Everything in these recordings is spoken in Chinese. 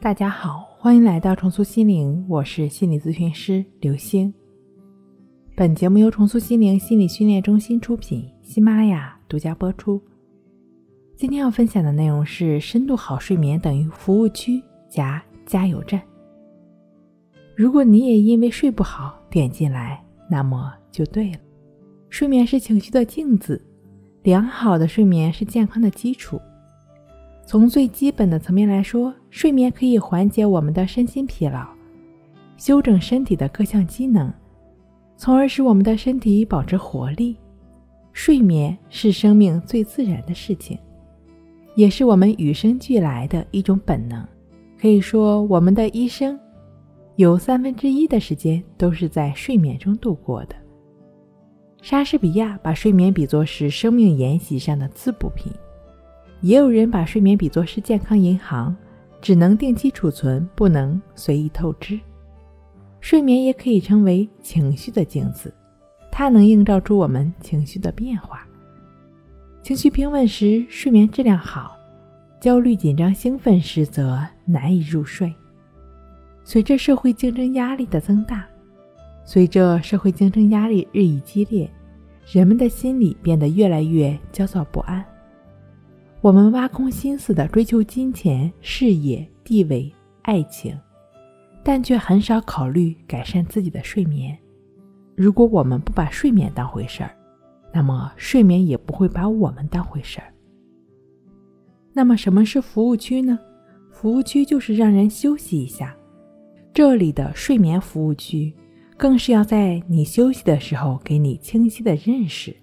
大家好，欢迎来到重塑心灵，我是心理咨询师刘星。本节目由重塑心灵心理训练中心出品，喜马拉雅独家播出。今天要分享的内容是：深度好睡眠等于服务区加加油站。如果你也因为睡不好点进来，那么就对了。睡眠是情绪的镜子，良好的睡眠是健康的基础。从最基本的层面来说，睡眠可以缓解我们的身心疲劳，修正身体的各项机能，从而使我们的身体保持活力。睡眠是生命最自然的事情，也是我们与生俱来的一种本能。可以说，我们的一生有三分之一的时间都是在睡眠中度过的。莎士比亚把睡眠比作是生命沿袭上的滋补品。也有人把睡眠比作是健康银行，只能定期储存，不能随意透支。睡眠也可以称为情绪的镜子，它能映照出我们情绪的变化。情绪平稳时，睡眠质量好；焦虑、紧张、兴奋时，则难以入睡。随着社会竞争压力的增大，随着社会竞争压力日益激烈，人们的心理变得越来越焦躁不安。我们挖空心思的追求金钱、事业、地位、爱情，但却很少考虑改善自己的睡眠。如果我们不把睡眠当回事儿，那么睡眠也不会把我们当回事儿。那么，什么是服务区呢？服务区就是让人休息一下。这里的睡眠服务区，更是要在你休息的时候给你清晰的认识。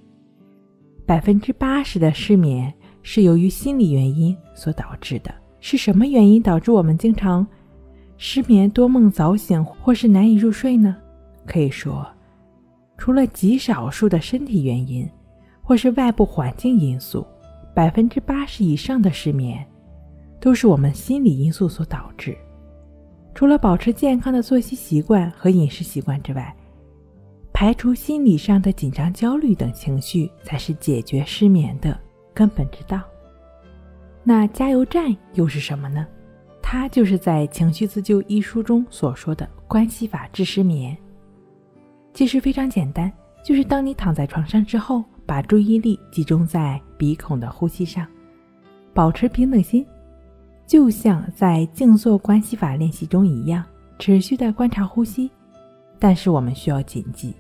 百分之八十的失眠。是由于心理原因所导致的。是什么原因导致我们经常失眠、多梦、早醒，或是难以入睡呢？可以说，除了极少数的身体原因，或是外部环境因素，百分之八十以上的失眠都是我们心理因素所导致。除了保持健康的作息习惯和饮食习惯之外，排除心理上的紧张、焦虑等情绪，才是解决失眠的。根本之道。那加油站又是什么呢？它就是在《情绪自救》一书中所说的关系法治失眠。其实非常简单，就是当你躺在床上之后，把注意力集中在鼻孔的呼吸上，保持平等心，就像在静坐关系法练习中一样，持续的观察呼吸。但是我们需要谨记，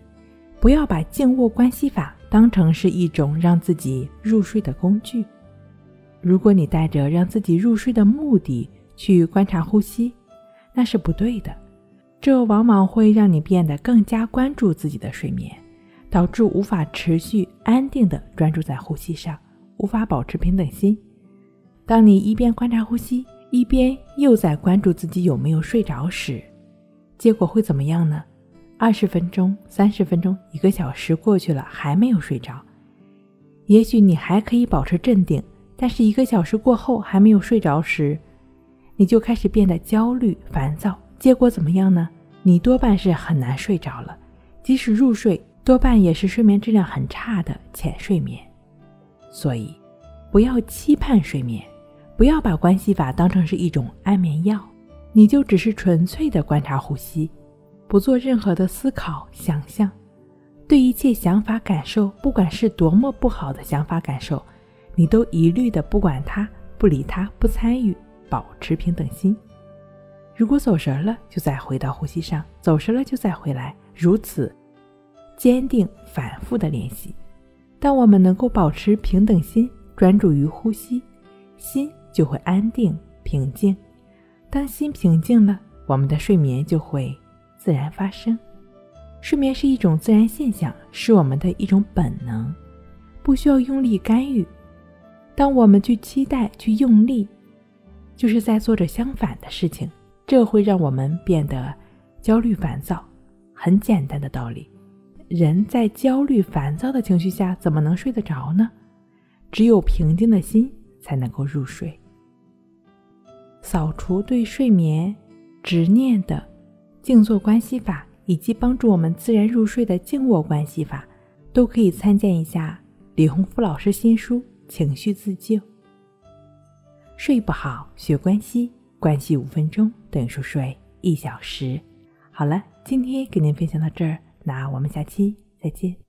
不要把静卧关系法。当成是一种让自己入睡的工具。如果你带着让自己入睡的目的去观察呼吸，那是不对的。这往往会让你变得更加关注自己的睡眠，导致无法持续安定的专注在呼吸上，无法保持平等心。当你一边观察呼吸，一边又在关注自己有没有睡着时，结果会怎么样呢？二十分钟、三十分钟、一个小时过去了，还没有睡着。也许你还可以保持镇定，但是一个小时过后还没有睡着时，你就开始变得焦虑、烦躁。结果怎么样呢？你多半是很难睡着了，即使入睡，多半也是睡眠质量很差的浅睡眠。所以，不要期盼睡眠，不要把关系法当成是一种安眠药，你就只是纯粹的观察呼吸。不做任何的思考、想象，对一切想法、感受，不管是多么不好的想法、感受，你都一律的不管它、不理它、不参与，保持平等心。如果走神了，就再回到呼吸上；走神了，就再回来。如此坚定、反复的练习，当我们能够保持平等心，专注于呼吸，心就会安定、平静。当心平静了，我们的睡眠就会。自然发生，睡眠是一种自然现象，是我们的一种本能，不需要用力干预。当我们去期待、去用力，就是在做着相反的事情，这会让我们变得焦虑、烦躁。很简单的道理，人在焦虑、烦躁的情绪下，怎么能睡得着呢？只有平静的心才能够入睡。扫除对睡眠执念的。静坐关系法以及帮助我们自然入睡的静卧关系法，都可以参见一下李洪福老师新书《情绪自救》。睡不好学关系，关系五分钟等于熟睡一小时。好了，今天给您分享到这儿，那我们下期再见。